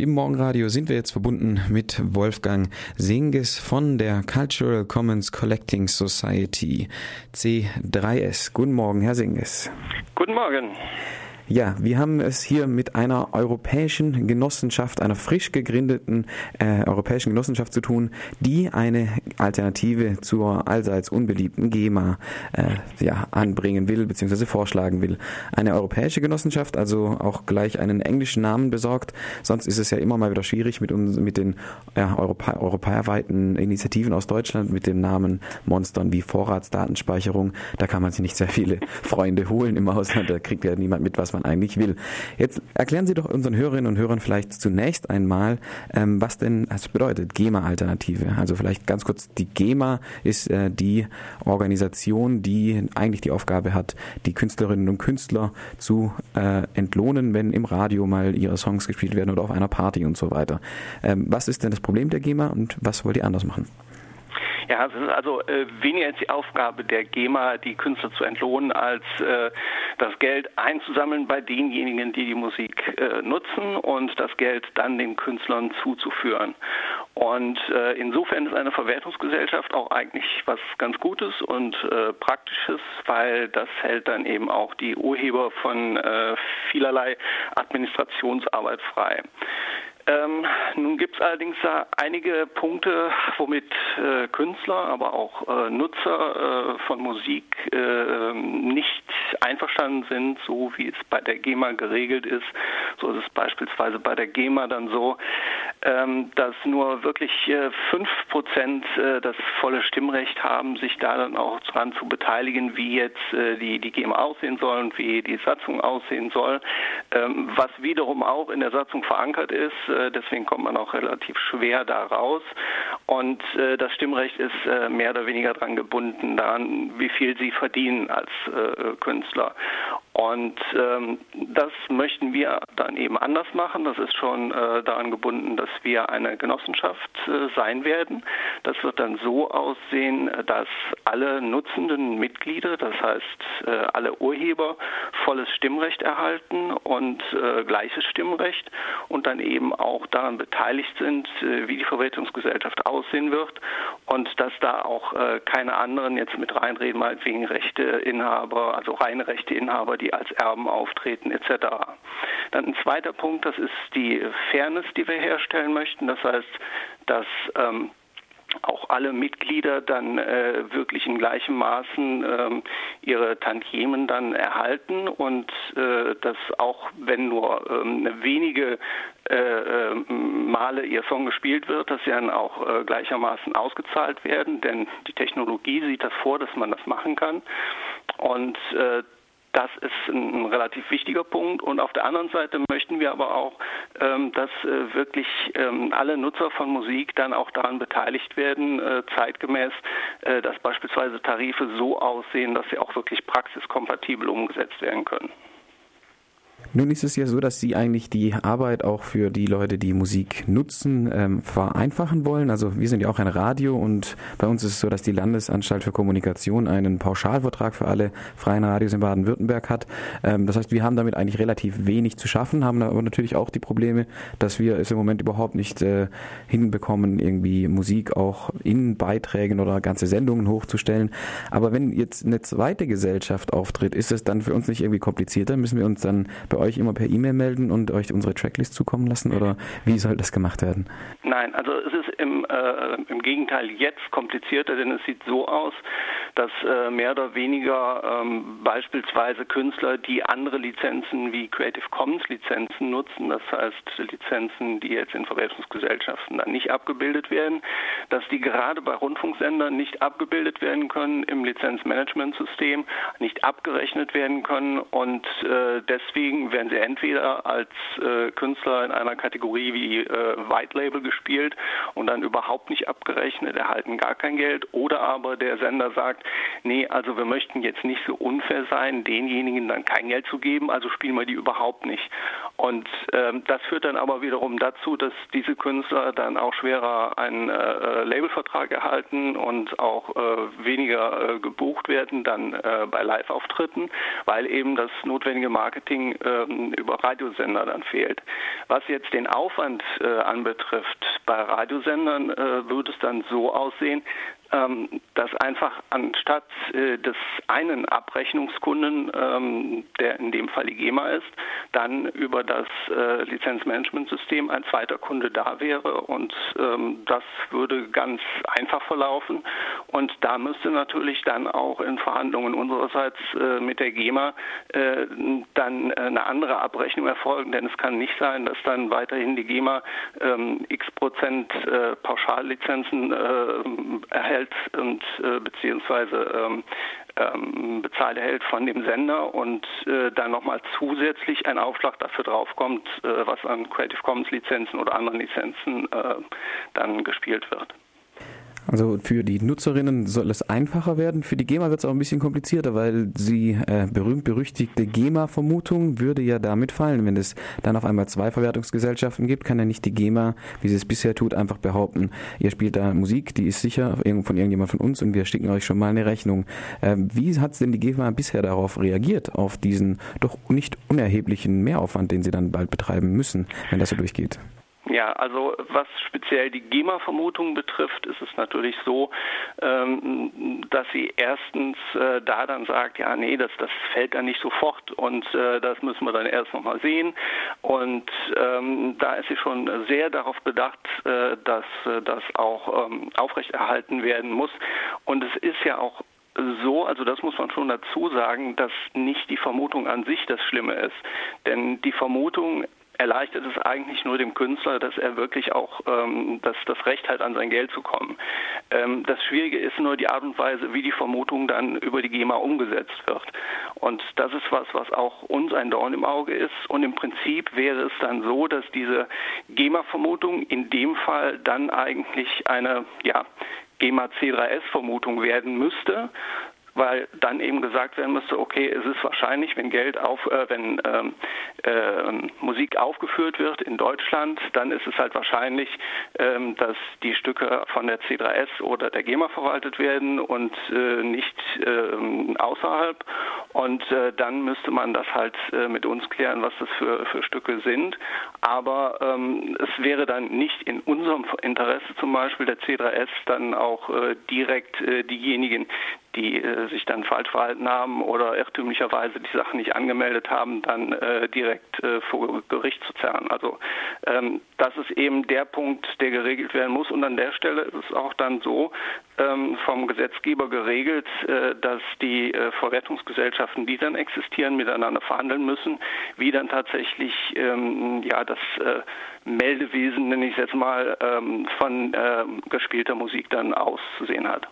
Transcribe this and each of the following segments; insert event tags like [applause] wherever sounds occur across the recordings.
Im Morgenradio sind wir jetzt verbunden mit Wolfgang Singes von der Cultural Commons Collecting Society C3S. Guten Morgen, Herr Singes. Guten Morgen. Ja, wir haben es hier mit einer europäischen Genossenschaft, einer frisch gegründeten äh, europäischen Genossenschaft zu tun, die eine Alternative zur allseits unbeliebten GEMA äh, ja, anbringen will bzw. vorschlagen will. Eine europäische Genossenschaft, also auch gleich einen englischen Namen besorgt. Sonst ist es ja immer mal wieder schwierig mit, uns, mit den ja, Europa, europaweiten Initiativen aus Deutschland mit den Namen Monstern wie Vorratsdatenspeicherung. Da kann man sich nicht sehr viele Freunde holen im Ausland. Da kriegt ja niemand mit, was man man eigentlich will. Jetzt erklären Sie doch unseren Hörerinnen und Hörern vielleicht zunächst einmal, ähm, was denn das bedeutet, GEMA-Alternative. Also vielleicht ganz kurz, die GEMA ist äh, die Organisation, die eigentlich die Aufgabe hat, die Künstlerinnen und Künstler zu äh, entlohnen, wenn im Radio mal ihre Songs gespielt werden oder auf einer Party und so weiter. Ähm, was ist denn das Problem der GEMA und was wollt ihr anders machen? Ja, es ist also äh, weniger die Aufgabe der GEMA, die Künstler zu entlohnen, als äh, das Geld einzusammeln bei denjenigen, die die Musik äh, nutzen und das Geld dann den Künstlern zuzuführen. Und äh, insofern ist eine Verwertungsgesellschaft auch eigentlich was ganz Gutes und äh, Praktisches, weil das hält dann eben auch die Urheber von äh, vielerlei Administrationsarbeit frei. Ähm, nun gibt es allerdings da einige Punkte, womit äh, Künstler, aber auch äh, Nutzer äh, von Musik äh, nicht einverstanden sind, so wie es bei der GEMA geregelt ist. So ist es beispielsweise bei der GEMA dann so, dass nur wirklich äh, fünf Prozent äh, das volle Stimmrecht haben, sich da dann auch dran zu beteiligen, wie jetzt die, die GEMA aussehen soll und wie die Satzung aussehen soll, ähm, was wiederum auch in der Satzung verankert ist äh, deswegen kommt man auch relativ schwer da raus. Und äh, das Stimmrecht ist äh, mehr oder weniger daran gebunden, daran, wie viel sie verdienen als Künstler. Und ähm, das möchten wir dann eben anders machen. Das ist schon äh, daran gebunden, dass wir eine Genossenschaft äh, sein werden. Das wird dann so aussehen, dass alle nutzenden Mitglieder, das heißt äh, alle Urheber, volles Stimmrecht erhalten und äh, gleiches Stimmrecht und dann eben auch daran beteiligt sind, äh, wie die Verwaltungsgesellschaft aussehen wird und dass da auch äh, keine anderen jetzt mit reinreden, meinetwegen Rechteinhaber, also reine Rechteinhaber, die die als Erben auftreten etc. Dann ein zweiter Punkt, das ist die Fairness, die wir herstellen möchten. Das heißt, dass ähm, auch alle Mitglieder dann äh, wirklich in gleichem Maßen ähm, ihre Tantiemen dann erhalten und äh, dass auch wenn nur ähm, wenige äh, äh Male ihr Song gespielt wird, dass sie dann auch äh, gleichermaßen ausgezahlt werden, denn die Technologie sieht das vor, dass man das machen kann. Und äh, das ist ein, relativ wichtiger Punkt. Und auf der anderen Seite möchten wir aber auch, ähm, dass äh, wirklich ähm, alle Nutzer von Musik dann auch daran beteiligt werden, äh, zeitgemäß, äh, dass beispielsweise Tarife so aussehen, dass sie auch wirklich praxiskompatibel umgesetzt werden können. Nun ist es ja so, dass Sie eigentlich die Arbeit auch für die Leute, die Musik nutzen, ähm, vereinfachen wollen. Also wir sind ja auch ein Radio und bei uns ist es so, dass die Landesanstalt für Kommunikation einen Pauschalvertrag für alle freien Radios in Baden-Württemberg hat. Ähm, das heißt, wir haben damit eigentlich relativ wenig zu schaffen, haben aber natürlich auch die Probleme, dass wir es im Moment überhaupt nicht äh, hinbekommen, irgendwie Musik auch in Beiträgen oder ganze Sendungen hochzustellen. Aber wenn jetzt eine zweite Gesellschaft auftritt, ist es dann für uns nicht irgendwie komplizierter? Müssen wir uns dann bei euch immer per E-Mail melden und euch unsere Tracklist zukommen lassen oder wie soll das gemacht werden? Nein, also es ist im, äh, im Gegenteil jetzt komplizierter, denn es sieht so aus, dass äh, mehr oder weniger ähm, beispielsweise Künstler, die andere Lizenzen wie Creative Commons Lizenzen nutzen, das heißt Lizenzen, die jetzt in Verwertungsgesellschaften dann nicht abgebildet werden, dass die gerade bei Rundfunksendern nicht abgebildet werden können im Lizenzmanagementsystem, nicht abgerechnet werden können und äh, deswegen werden sie entweder als äh, Künstler in einer Kategorie wie äh, White Label gespielt und dann überhaupt nicht abgerechnet, erhalten gar kein Geld, oder aber der Sender sagt, nee, also wir möchten jetzt nicht so unfair sein, denjenigen dann kein Geld zu geben, also spielen wir die überhaupt nicht. Und ähm, das führt dann aber wiederum dazu, dass diese Künstler dann auch schwerer einen äh, Labelvertrag erhalten und auch äh, weniger äh, gebucht werden dann äh, bei Live-Auftritten, weil eben das notwendige Marketing ähm, über Radiosender dann fehlt. Was jetzt den Aufwand äh, anbetrifft, bei Radiosendern äh, würde es dann so aussehen, ähm, dass einfach anstatt äh, des einen Abrechnungskunden, ähm, der in dem Fall die GEMA ist, dann über das äh, Lizenzmanagementsystem ein zweiter Kunde da wäre und ähm, das würde ganz einfach verlaufen. Und da müsste natürlich dann auch in Verhandlungen unsererseits äh, mit der GEMA äh, dann eine andere Abrechnung erfolgen, denn es kann nicht sein, dass dann weiterhin die GEMA ähm, x Prozent äh, Pauschallizenzen äh, erhält erhält und äh, beziehungsweise ähm, ähm, bezahlt erhält von dem Sender und äh, dann nochmal zusätzlich ein Aufschlag dafür draufkommt, äh, was an Creative Commons Lizenzen oder anderen Lizenzen äh, dann gespielt wird. Also für die Nutzerinnen soll es einfacher werden. Für die GEMA wird es auch ein bisschen komplizierter, weil die äh, berühmt-berüchtigte GEMA-Vermutung würde ja damit fallen. Wenn es dann auf einmal zwei Verwertungsgesellschaften gibt, kann ja nicht die GEMA, wie sie es bisher tut, einfach behaupten, ihr spielt da Musik, die ist sicher von irgendjemand von uns und wir schicken euch schon mal eine Rechnung. Äh, wie hat denn die GEMA bisher darauf reagiert, auf diesen doch nicht unerheblichen Mehraufwand, den sie dann bald betreiben müssen, wenn das so durchgeht? Ja, also was speziell die GEMA-Vermutung betrifft, ist es natürlich so, ähm, dass sie erstens äh, da dann sagt, ja, nee, das, das fällt dann nicht sofort und äh, das müssen wir dann erst nochmal sehen. Und ähm, da ist sie schon sehr darauf bedacht, äh, dass das auch ähm, aufrechterhalten werden muss. Und es ist ja auch so, also das muss man schon dazu sagen, dass nicht die Vermutung an sich das Schlimme ist. Denn die Vermutung erleichtert es eigentlich nur dem Künstler, dass er wirklich auch ähm, das, das Recht hat, an sein Geld zu kommen. Ähm, das Schwierige ist nur die Art und Weise, wie die Vermutung dann über die GEMA umgesetzt wird. Und das ist was, was auch uns ein Dorn im Auge ist. Und im Prinzip wäre es dann so, dass diese GEMA-Vermutung in dem Fall dann eigentlich eine, ja, GEMA C3S-Vermutung werden müsste, weil dann eben gesagt werden müsste, okay, es ist wahrscheinlich, wenn Geld auf, äh, wenn ähm, äh, Musik aufgeführt wird in Deutschland, dann ist es halt wahrscheinlich, ähm, dass die Stücke von der C3S oder der GEMA verwaltet werden und äh, nicht ähm, außerhalb. Und äh, dann müsste man das halt äh, mit uns klären, was das für, für Stücke sind. Aber ähm, es wäre dann nicht in unserem Interesse zum Beispiel der C3S dann auch äh, direkt diejenigen, die äh, sich dann falsch verhalten haben oder irrtümlicherweise die Sachen nicht angemeldet haben, dann äh, direkt äh, vor Gericht zu zerren. Also ähm, das ist eben der Punkt, der geregelt werden muss. Und an der Stelle ist es auch dann so ähm, vom Gesetzgeber geregelt, äh, dass die äh, Verwertungsgesellschaften, die dann existieren, miteinander verhandeln müssen, wie dann tatsächlich ähm, ja das äh, Meldewesen, nenne ich es jetzt mal, ähm, von gespielter Musik dann auszusehen hat.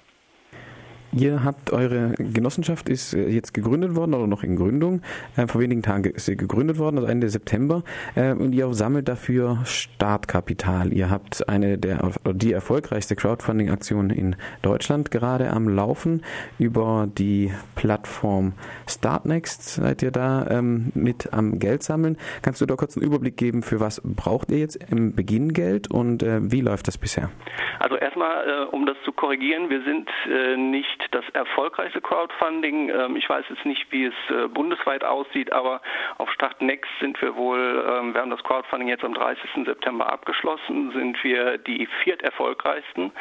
Ihr habt eure Genossenschaft ist äh, jetzt gegründet worden oder noch in Gründung. Äh, vor wenigen Tagen ist sie gegründet worden, also Ende September. Äh, und ihr sammelt dafür Startkapital. Ihr habt eine der die erfolgreichste Crowdfunding-Aktion in Deutschland gerade am Laufen über die Plattform Startnext. Seid ihr da ähm, mit am Geld sammeln? Kannst du da kurz einen Überblick geben, für was braucht ihr jetzt im Beginn Geld und wie läuft das bisher? Also erstmal, um das zu korrigieren, wir sind nicht das erfolgreichste Crowdfunding. Ähm, ich weiß jetzt nicht, wie es äh, bundesweit aussieht, aber auf Start Next sind wir wohl, ähm, wir haben das Crowdfunding jetzt am 30. September abgeschlossen, sind wir die vierterfolgreichsten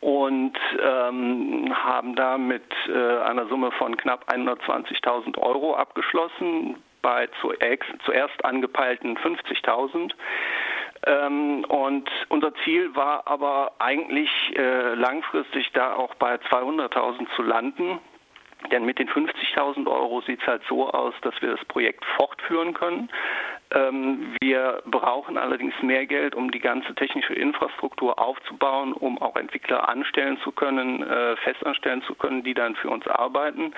und ähm, haben da mit äh, einer Summe von knapp 120.000 Euro abgeschlossen bei zuerst angepeilten 50.000. Ähm, und unser Ziel war aber eigentlich äh, langfristig da auch bei 200.000 zu landen. Denn mit den 50.000 Euro sieht es halt so aus, dass wir das Projekt fortführen können. Ähm, wir brauchen allerdings mehr Geld, um die ganze technische Infrastruktur aufzubauen, um auch Entwickler anstellen zu können, äh, festanstellen zu können, die dann für uns arbeiten.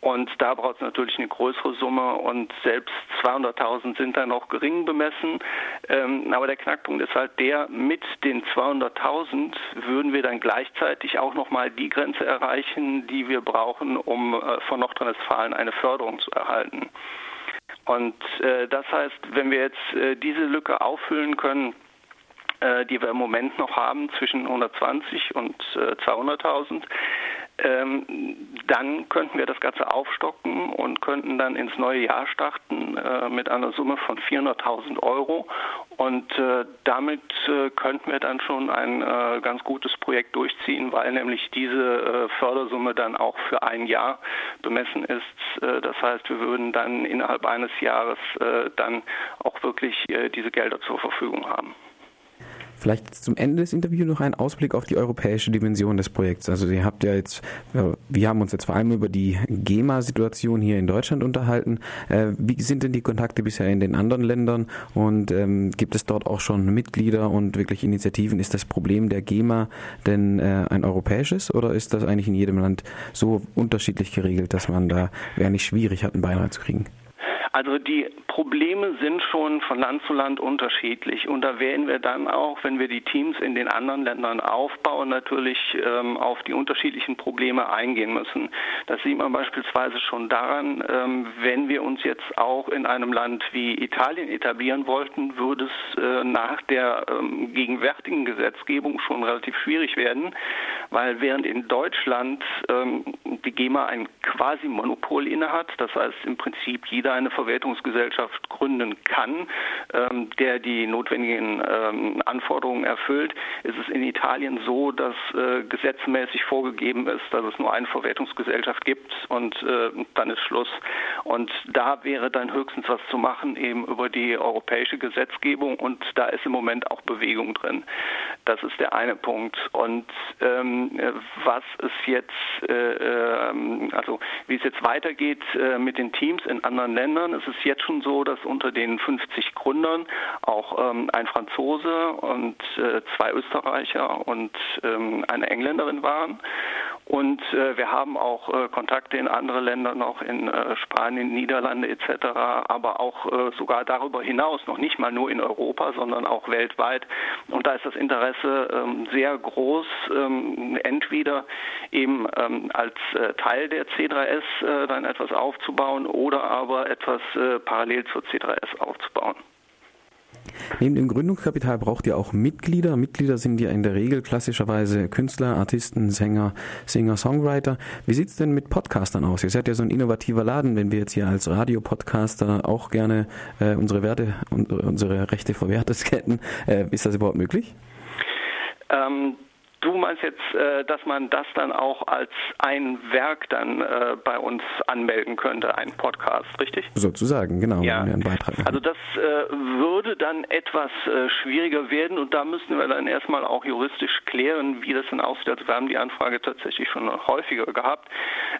Und da braucht es natürlich eine größere Summe und selbst 200.000 sind da noch gering bemessen. Ähm, aber der Knackpunkt ist halt der, mit den 200.000 würden wir dann gleichzeitig auch nochmal die Grenze erreichen, die wir brauchen, um äh, von Nordrhein-Westfalen eine Förderung zu erhalten. Und äh, das heißt, wenn wir jetzt äh, diese Lücke auffüllen können, äh, die wir im Moment noch haben zwischen 120 und 200.000, äh, ähm, dann könnten wir das Ganze aufstocken und könnten dann ins neue Jahr starten äh, mit einer Summe von 400.000 Euro. Und äh, damit äh, könnten wir dann schon ein äh, ganz gutes Projekt durchziehen, weil nämlich diese äh, Fördersumme dann auch für ein Jahr bemessen ist. Äh, das heißt, wir würden dann innerhalb eines Jahres dann auch wirklich diese Gelder zur Verfügung haben. Vielleicht zum Ende des Interviews noch ein Ausblick auf die europäische Dimension des Projekts. Also ihr habt ja jetzt, wir haben uns jetzt vor allem über die GEMA-Situation hier in Deutschland unterhalten. Äh, wie sind denn die Kontakte bisher in den anderen Ländern und ähm, gibt es dort auch schon Mitglieder und wirklich Initiativen? Ist das Problem der GEMA denn äh, ein europäisches oder ist das eigentlich in jedem Land so unterschiedlich geregelt, dass man da wäre nicht schwierig hat, einen Beirat zu kriegen? Also die Probleme sind schon von Land zu Land unterschiedlich und da werden wir dann auch, wenn wir die Teams in den anderen Ländern aufbauen, natürlich ähm, auf die unterschiedlichen Probleme eingehen müssen. Das sieht man beispielsweise schon daran, ähm, wenn wir uns jetzt auch in einem Land wie Italien etablieren wollten, würde es äh, nach der ähm, gegenwärtigen Gesetzgebung schon relativ schwierig werden, weil während in Deutschland ähm, die GEMA ein quasi Monopol innehat, das heißt im Prinzip jeder eine Ver Verwertungsgesellschaft gründen kann, ähm, der die notwendigen ähm, Anforderungen erfüllt, ist es in Italien so, dass äh, gesetzmäßig vorgegeben ist, dass es nur eine Verwertungsgesellschaft gibt und äh, dann ist Schluss. Und da wäre dann höchstens was zu machen, eben über die europäische Gesetzgebung und da ist im Moment auch Bewegung drin. Das ist der eine Punkt. Und ähm, was es jetzt, äh, ähm, also wie es jetzt weitergeht äh, mit den Teams in anderen Ländern, es ist jetzt schon so, dass unter den 50 Gründern auch ähm, ein Franzose und äh, zwei Österreicher und ähm, eine Engländerin waren. Und äh, wir haben auch äh, Kontakte in andere Länder noch, in äh, Spanien, Niederlande etc., aber auch äh, sogar darüber hinaus, noch nicht mal nur in Europa, sondern auch weltweit. Und da ist das Interesse ähm, sehr groß, ähm, entweder eben ähm, als äh, Teil der C3S äh, dann etwas aufzubauen oder aber etwas parallel zur C3S aufzubauen. Neben dem Gründungskapital braucht ihr auch Mitglieder. Mitglieder sind ja in der Regel klassischerweise Künstler, Artisten, Sänger, Singer, Songwriter. Wie sieht es denn mit Podcastern aus? Ihr seid ja so ein innovativer Laden, wenn wir jetzt hier als Radiopodcaster auch gerne äh, unsere Werte unsere Rechte verwertet hätten. [laughs] Äh, ist das überhaupt möglich? Ähm, Du meinst jetzt, äh, dass man das dann auch als ein Werk dann äh, bei uns anmelden könnte, ein Podcast, richtig? Sozusagen, genau. Ja. Also das äh, würde dann etwas schwieriger werden und da müssen wir dann erstmal auch juristisch klären, wie das dann aussieht. Also wir haben die Anfrage tatsächlich schon häufiger gehabt.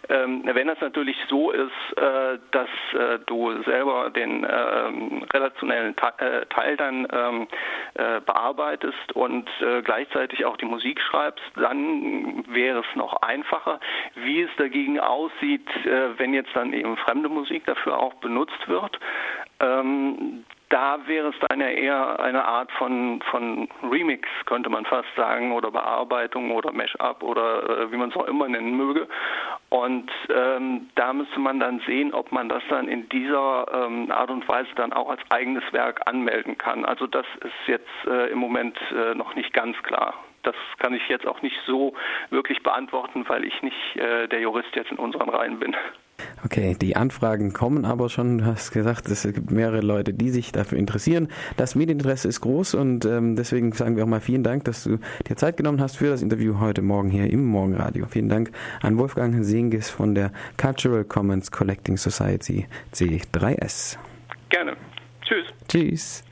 Ähm, wenn das natürlich so ist, dass du selber den ähm, relationellen Teil dann ähm, bearbeitest und gleichzeitig auch die Musik schreibst, dann wäre es noch einfacher. Wie es dagegen aussieht, äh, wenn jetzt dann eben fremde Musik dafür auch benutzt wird, ähm, da wäre es dann ja eher eine Art von, von Remix, könnte man fast sagen, oder Bearbeitung oder Mashup oder äh, wie man es auch immer nennen möge. Und ähm, da müsste man dann sehen, ob man das dann in dieser ähm, Art und Weise dann auch als eigenes Werk anmelden kann. Also das ist jetzt äh, im Moment äh, noch nicht ganz klar das kann ich jetzt auch nicht so wirklich beantworten, weil ich nicht äh, der Jurist jetzt in unseren Reihen bin. Okay, die Anfragen kommen aber schon. Du hast gesagt, es gibt mehrere Leute, die sich dafür interessieren. Das Medieninteresse ist groß und ähm, deswegen sagen wir auch mal vielen Dank, dass du dir Zeit genommen hast für das Interview heute Morgen hier im Morgenradio. Vielen Dank an Wolfgang Singis von der Cultural Commons Collecting Society C3S. Gerne. Tschüss. Tschüss.